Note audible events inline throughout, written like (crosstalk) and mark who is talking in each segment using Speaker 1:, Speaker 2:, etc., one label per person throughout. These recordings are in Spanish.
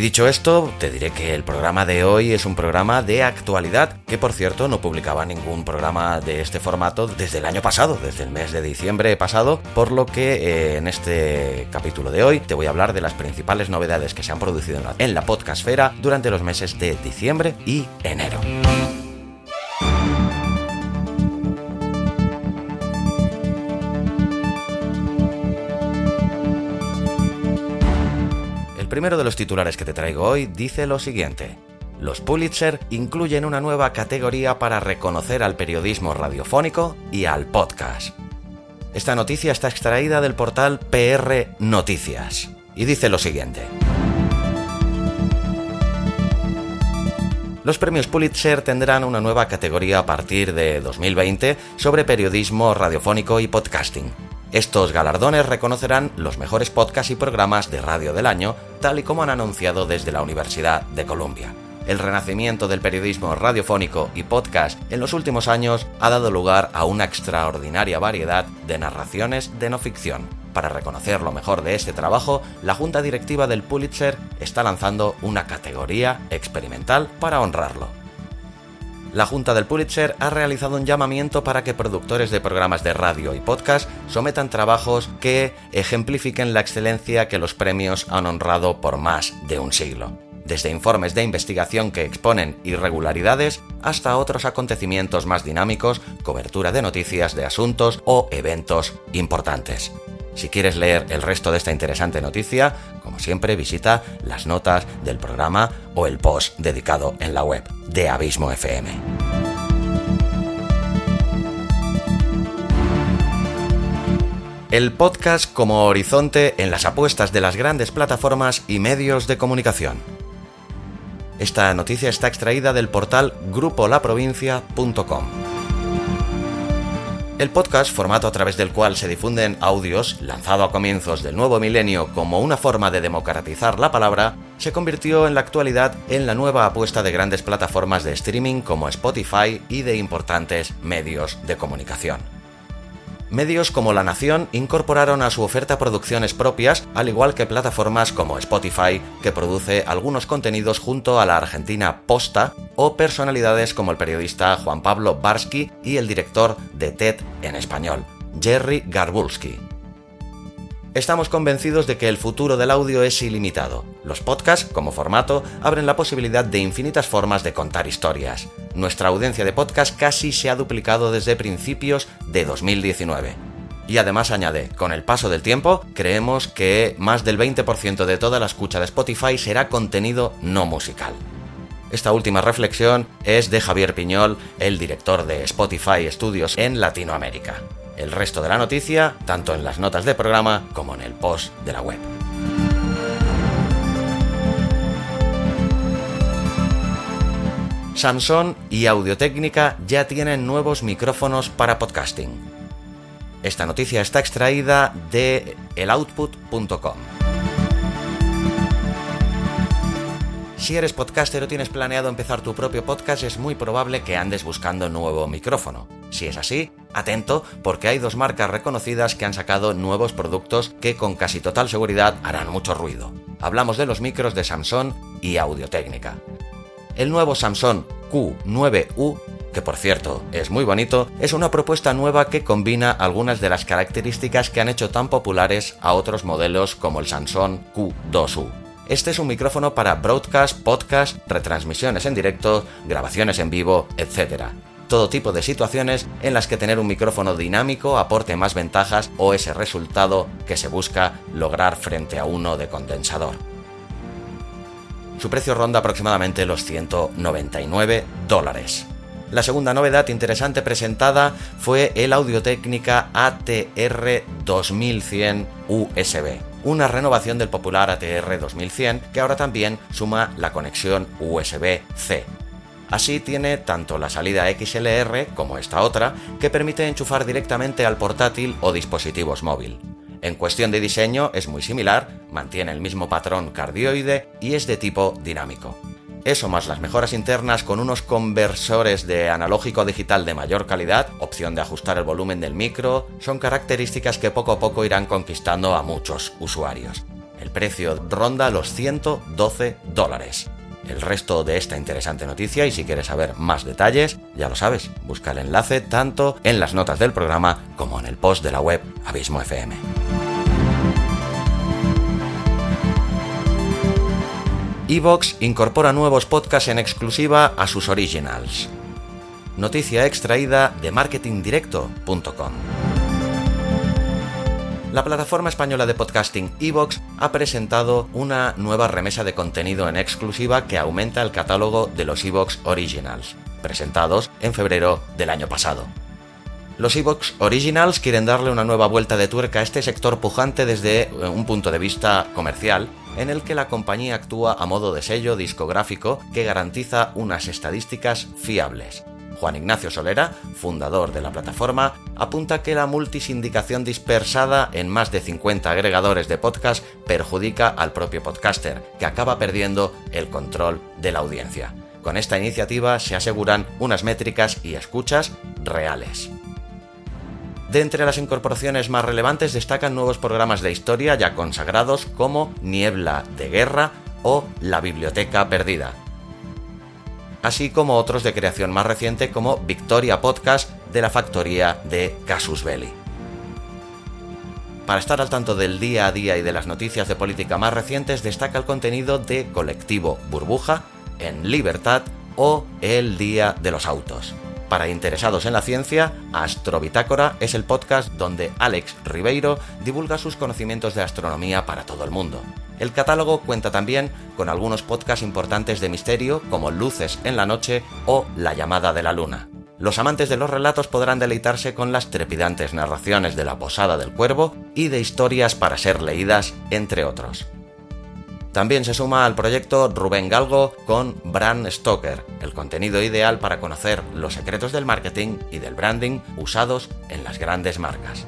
Speaker 1: Y dicho esto, te diré que el programa de hoy es un programa de actualidad, que por cierto no publicaba ningún programa de este formato desde el año pasado, desde el mes de diciembre pasado, por lo que eh, en este capítulo de hoy te voy a hablar de las principales novedades que se han producido en la, en la podcastfera durante los meses de diciembre y enero. Primero de los titulares que te traigo hoy dice lo siguiente. Los Pulitzer incluyen una nueva categoría para reconocer al periodismo radiofónico y al podcast. Esta noticia está extraída del portal PR Noticias y dice lo siguiente. Los premios Pulitzer tendrán una nueva categoría a partir de 2020 sobre periodismo radiofónico y podcasting estos galardones reconocerán los mejores podcasts y programas de radio del año, tal y como han anunciado desde la Universidad de Columbia. El renacimiento del periodismo radiofónico y podcast en los últimos años ha dado lugar a una extraordinaria variedad de narraciones de no ficción. Para reconocer lo mejor de este trabajo, la Junta Directiva del Pulitzer está lanzando una categoría experimental para honrarlo. La Junta del Pulitzer ha realizado un llamamiento para que productores de programas de radio y podcast sometan trabajos que ejemplifiquen la excelencia que los premios han honrado por más de un siglo. Desde informes de investigación que exponen irregularidades hasta otros acontecimientos más dinámicos, cobertura de noticias de asuntos o eventos importantes. Si quieres leer el resto de esta interesante noticia, como siempre visita las notas del programa o el post dedicado en la web de Abismo FM. El podcast como horizonte en las apuestas de las grandes plataformas y medios de comunicación. Esta noticia está extraída del portal grupolaprovincia.com. El podcast, formato a través del cual se difunden audios, lanzado a comienzos del nuevo milenio como una forma de democratizar la palabra, se convirtió en la actualidad en la nueva apuesta de grandes plataformas de streaming como Spotify y de importantes medios de comunicación. Medios como La Nación incorporaron a su oferta producciones propias, al igual que plataformas como Spotify, que produce algunos contenidos junto a la argentina Posta, o personalidades como el periodista Juan Pablo Barsky y el director de TED en español, Jerry Garbulski. Estamos convencidos de que el futuro del audio es ilimitado. Los podcasts, como formato, abren la posibilidad de infinitas formas de contar historias. Nuestra audiencia de podcast casi se ha duplicado desde principios de 2019. Y además añade, con el paso del tiempo, creemos que más del 20% de toda la escucha de Spotify será contenido no musical. Esta última reflexión es de Javier Piñol, el director de Spotify Studios en Latinoamérica. El resto de la noticia, tanto en las notas de programa como en el post de la web. Samsung y Audiotécnica ya tienen nuevos micrófonos para podcasting. Esta noticia está extraída de eloutput.com. Si eres podcaster o tienes planeado empezar tu propio podcast, es muy probable que andes buscando nuevo micrófono. Si es así, atento porque hay dos marcas reconocidas que han sacado nuevos productos que con casi total seguridad harán mucho ruido. Hablamos de los micros de Samsung y Audio-Técnica. El nuevo Samsung Q9U que por cierto es muy bonito, es una propuesta nueva que combina algunas de las características que han hecho tan populares a otros modelos como el Samsung Q2U. Este es un micrófono para broadcast, podcast, retransmisiones en directo, grabaciones en vivo, etc. Todo tipo de situaciones en las que tener un micrófono dinámico aporte más ventajas o ese resultado que se busca lograr frente a uno de condensador. Su precio ronda aproximadamente los 199 dólares. La segunda novedad interesante presentada fue el Audio Técnica ATR 2100 USB, una renovación del popular ATR 2100 que ahora también suma la conexión USB-C. Así tiene tanto la salida XLR como esta otra que permite enchufar directamente al portátil o dispositivos móvil. En cuestión de diseño es muy similar, mantiene el mismo patrón cardioide y es de tipo dinámico. Eso más las mejoras internas con unos conversores de analógico a digital de mayor calidad, opción de ajustar el volumen del micro, son características que poco a poco irán conquistando a muchos usuarios. El precio ronda los 112 dólares. El resto de esta interesante noticia y si quieres saber más detalles, ya lo sabes, busca el enlace tanto en las notas del programa como en el post de la web Abismo FM. Evox incorpora nuevos podcasts en exclusiva a sus originals. Noticia extraída de marketingdirecto.com. La plataforma española de podcasting Evox ha presentado una nueva remesa de contenido en exclusiva que aumenta el catálogo de los Evox Originals, presentados en febrero del año pasado. Los Evox Originals quieren darle una nueva vuelta de tuerca a este sector pujante desde eh, un punto de vista comercial en el que la compañía actúa a modo de sello discográfico que garantiza unas estadísticas fiables. Juan Ignacio Solera, fundador de la plataforma, apunta que la multisindicación dispersada en más de 50 agregadores de podcast perjudica al propio podcaster, que acaba perdiendo el control de la audiencia. Con esta iniciativa se aseguran unas métricas y escuchas reales. De entre las incorporaciones más relevantes destacan nuevos programas de historia ya consagrados como Niebla de Guerra o La Biblioteca Perdida, así como otros de creación más reciente como Victoria Podcast de la factoría de Casus Belli. Para estar al tanto del día a día y de las noticias de política más recientes destaca el contenido de Colectivo Burbuja en Libertad o El Día de los Autos. Para interesados en la ciencia, Astrobitácora es el podcast donde Alex Ribeiro divulga sus conocimientos de astronomía para todo el mundo. El catálogo cuenta también con algunos podcasts importantes de misterio como Luces en la Noche o La llamada de la Luna. Los amantes de los relatos podrán deleitarse con las trepidantes narraciones de la Posada del Cuervo y de historias para ser leídas, entre otros. También se suma al proyecto Rubén Galgo con Brand Stoker, el contenido ideal para conocer los secretos del marketing y del branding usados en las grandes marcas.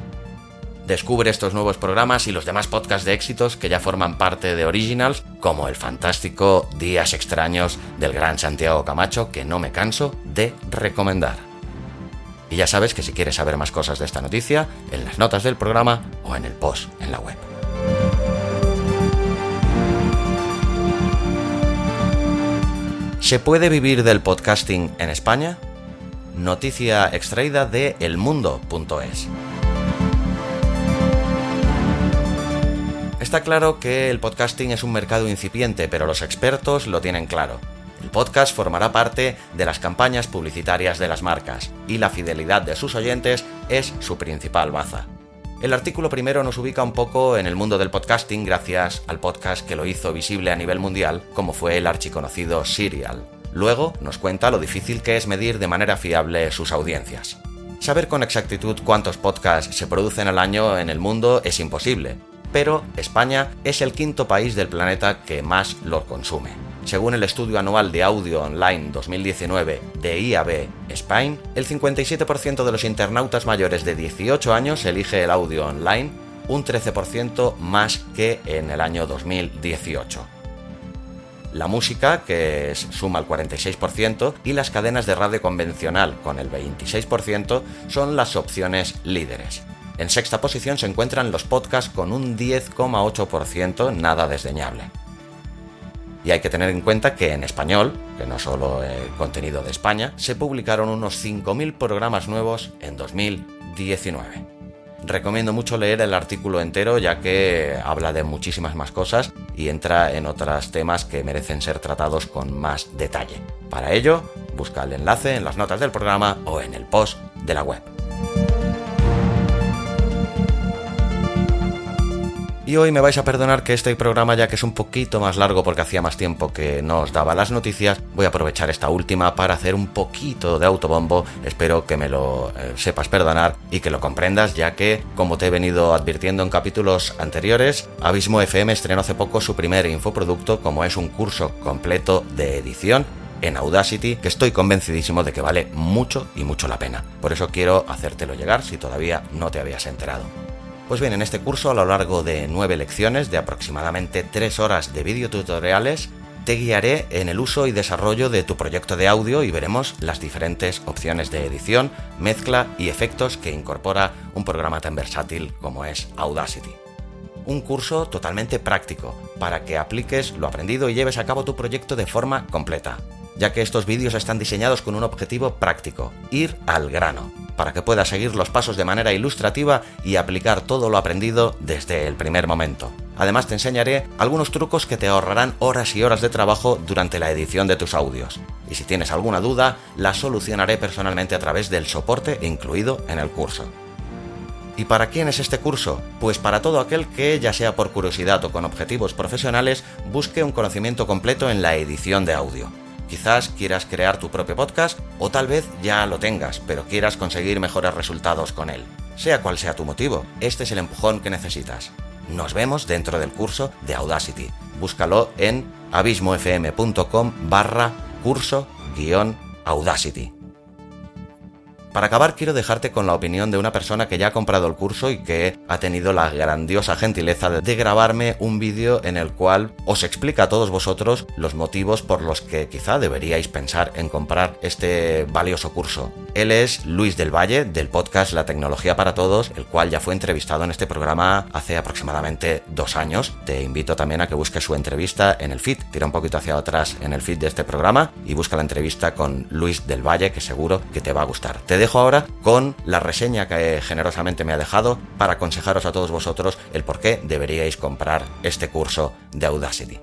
Speaker 1: Descubre estos nuevos programas y los demás podcasts de éxitos que ya forman parte de Originals, como el fantástico Días extraños del gran Santiago Camacho, que no me canso de recomendar. Y ya sabes que si quieres saber más cosas de esta noticia, en las notas del programa o en el post en la web. ¿Se puede vivir del podcasting en España? Noticia extraída de elmundo.es. Está claro que el podcasting es un mercado incipiente, pero los expertos lo tienen claro. El podcast formará parte de las campañas publicitarias de las marcas y la fidelidad de sus oyentes es su principal baza. El artículo primero nos ubica un poco en el mundo del podcasting gracias al podcast que lo hizo visible a nivel mundial, como fue el archiconocido Serial. Luego nos cuenta lo difícil que es medir de manera fiable sus audiencias. Saber con exactitud cuántos podcasts se producen al año en el mundo es imposible, pero España es el quinto país del planeta que más lo consume. Según el estudio anual de audio online 2019 de IAB Spain, el 57% de los internautas mayores de 18 años elige el audio online, un 13% más que en el año 2018. La música, que suma el 46%, y las cadenas de radio convencional, con el 26%, son las opciones líderes. En sexta posición se encuentran los podcasts con un 10,8%, nada desdeñable. Y hay que tener en cuenta que en español, que no solo el contenido de España, se publicaron unos 5.000 programas nuevos en 2019. Recomiendo mucho leer el artículo entero ya que habla de muchísimas más cosas y entra en otros temas que merecen ser tratados con más detalle. Para ello, busca el enlace en las notas del programa o en el post de la web. Hoy me vais a perdonar que este programa, ya que es un poquito más largo porque hacía más tiempo que no os daba las noticias, voy a aprovechar esta última para hacer un poquito de autobombo. Espero que me lo eh, sepas perdonar y que lo comprendas, ya que, como te he venido advirtiendo en capítulos anteriores, Abismo FM estrenó hace poco su primer infoproducto, como es un curso completo de edición en Audacity que estoy convencidísimo de que vale mucho y mucho la pena. Por eso quiero hacértelo llegar si todavía no te habías enterado. Pues bien, en este curso a lo largo de nueve lecciones de aproximadamente tres horas de videotutoriales, te guiaré en el uso y desarrollo de tu proyecto de audio y veremos las diferentes opciones de edición, mezcla y efectos que incorpora un programa tan versátil como es Audacity. Un curso totalmente práctico para que apliques lo aprendido y lleves a cabo tu proyecto de forma completa ya que estos vídeos están diseñados con un objetivo práctico, ir al grano, para que puedas seguir los pasos de manera ilustrativa y aplicar todo lo aprendido desde el primer momento. Además te enseñaré algunos trucos que te ahorrarán horas y horas de trabajo durante la edición de tus audios. Y si tienes alguna duda, la solucionaré personalmente a través del soporte incluido en el curso. ¿Y para quién es este curso? Pues para todo aquel que, ya sea por curiosidad o con objetivos profesionales, busque un conocimiento completo en la edición de audio. Quizás quieras crear tu propio podcast o tal vez ya lo tengas, pero quieras conseguir mejores resultados con él. Sea cual sea tu motivo, este es el empujón que necesitas. Nos vemos dentro del curso de Audacity. Búscalo en abismofm.com barra curso guion Audacity. Para acabar, quiero dejarte con la opinión de una persona que ya ha comprado el curso y que ha tenido la grandiosa gentileza de grabarme un vídeo en el cual os explica a todos vosotros los motivos por los que quizá deberíais pensar en comprar este valioso curso. Él es Luis del Valle, del podcast La Tecnología para Todos, el cual ya fue entrevistado en este programa hace aproximadamente dos años. Te invito también a que busques su entrevista en el feed. Tira un poquito hacia atrás en el feed de este programa y busca la entrevista con Luis del Valle, que seguro que te va a gustar dejo ahora con la reseña que generosamente me ha dejado para aconsejaros a todos vosotros el por qué deberíais comprar este curso de Audacity.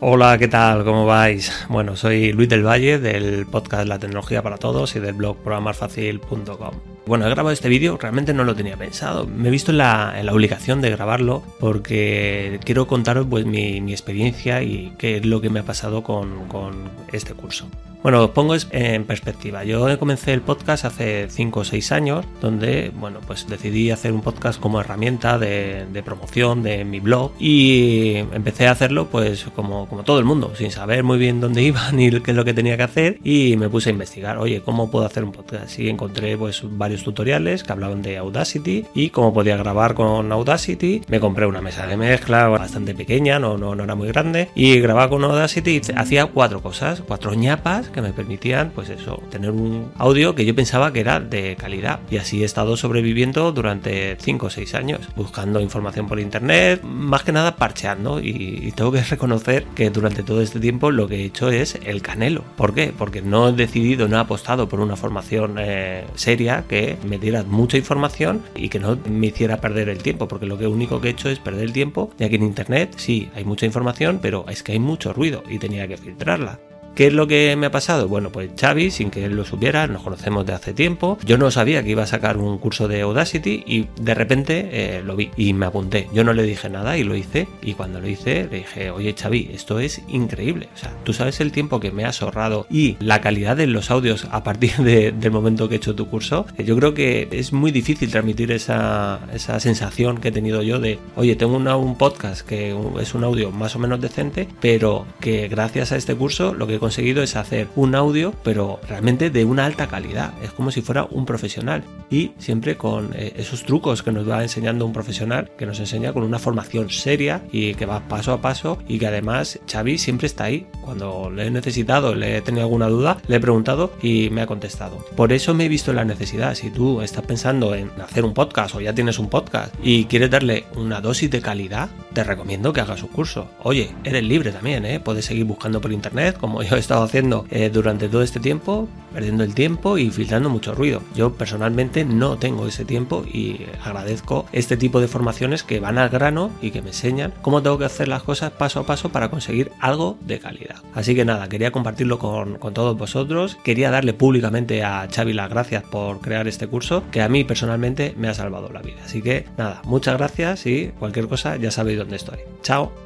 Speaker 2: Hola, ¿qué tal? ¿Cómo vais? Bueno, soy Luis del Valle del podcast La Tecnología para Todos y del blog programarfacil.com. Bueno, he grabado este vídeo, realmente no lo tenía pensado. Me he visto en la, obligación de grabarlo porque quiero contaros pues, mi, experiencia y qué es lo que me ha pasado con, con este curso. Bueno, os pongo en perspectiva. Yo comencé el podcast hace 5 o 6 años, donde, bueno, pues decidí hacer un podcast como herramienta de, promoción de mi blog y empecé a hacerlo pues como, todo el mundo, sin saber muy bien dónde (laughs) iba ni qué es lo que tenía que hacer y me puse a investigar, oye, ¿cómo puedo hacer un podcast? Y encontré pues varios tutoriales que hablaban de Audacity y cómo podía grabar con Audacity. Me compré una mesa de mezcla bastante pequeña, no, no, no era muy grande, y grababa con Audacity y hacía cuatro cosas, cuatro ñapas que me permitían, pues eso, tener un audio que yo pensaba que era de calidad. Y así he estado sobreviviendo durante 5 o 6 años, buscando información por internet, más que nada parcheando. Y, tengo que (laughs) reconocer que durante todo este tiempo lo que he hecho es el canelo. ¿Por qué? Porque no he decidido, no he apostado por una formación eh, seria que me diera mucha información y que no me hiciera perder el tiempo, porque lo que único que he hecho es perder el tiempo, ya que en internet sí hay mucha información, pero es que hay mucho ruido y tenía que filtrarla. ¿Qué es lo que me ha pasado? Bueno, pues Xavi, sin que él lo supiera, nos conocemos de hace tiempo. Yo no sabía que iba a sacar un curso de Audacity y de repente eh, lo vi y me apunté. Yo no le dije nada y lo hice. Y cuando lo hice, le dije, oye Xavi, esto es increíble. O sea, tú sabes el tiempo que me has ahorrado y la calidad de los audios a partir del momento que he hecho tu curso. Yo creo que es muy difícil transmitir esa, sensación que he tenido yo de, oye, tengo un podcast que es un audio más o menos decente, pero que gracias a este curso lo que he conseguido es hacer un audio, pero realmente de una alta calidad. Es como si fuera un profesional. Y siempre con eh, esos trucos que nos va enseñando un profesional, que nos enseña con una formación seria y que va paso a paso y que además Xavi siempre está ahí. Cuando le he necesitado, le he tenido alguna duda, le he preguntado y me ha contestado. Por eso me he visto la necesidad. Si tú estás pensando en hacer un podcast o ya tienes un podcast y quieres darle una dosis de calidad, te recomiendo que hagas un curso. Oye, eres libre también, ¿eh? Puedes seguir buscando por internet, como yo he estado haciendo eh, durante todo este tiempo, perdiendo el tiempo y filtrando mucho ruido. Yo personalmente no tengo ese tiempo y agradezco este tipo de formaciones que van al grano y que me enseñan cómo tengo que hacer las cosas paso a paso para conseguir algo de calidad. Así que nada, quería compartirlo con, con todos vosotros. Quería darle públicamente a Xavi las gracias por crear este curso que a mí personalmente me ha salvado la vida. Así que nada, muchas gracias y cualquier cosa ya sabéis dónde estoy. Chao.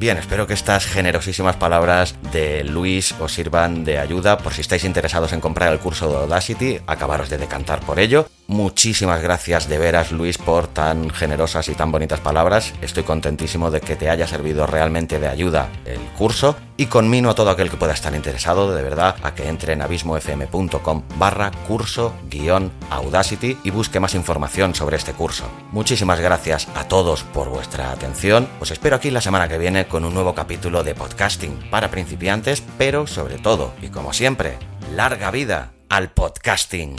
Speaker 1: Bien, espero que estas generosísimas palabras de Luis os sirvan de ayuda por si estáis interesados en comprar el curso de Audacity, acabaros de decantar por ello. Muchísimas gracias de veras Luis por tan generosas y tan bonitas palabras. Estoy contentísimo de que te haya servido realmente de ayuda el curso y conmino a todo aquel que pueda estar interesado de verdad a que entre en abismofm.com barra curso guion Audacity y busque más información sobre este curso. Muchísimas gracias a todos por vuestra atención. Os espero aquí la semana que viene con un nuevo capítulo de podcasting para principiantes, pero sobre todo y como siempre, larga vida al podcasting.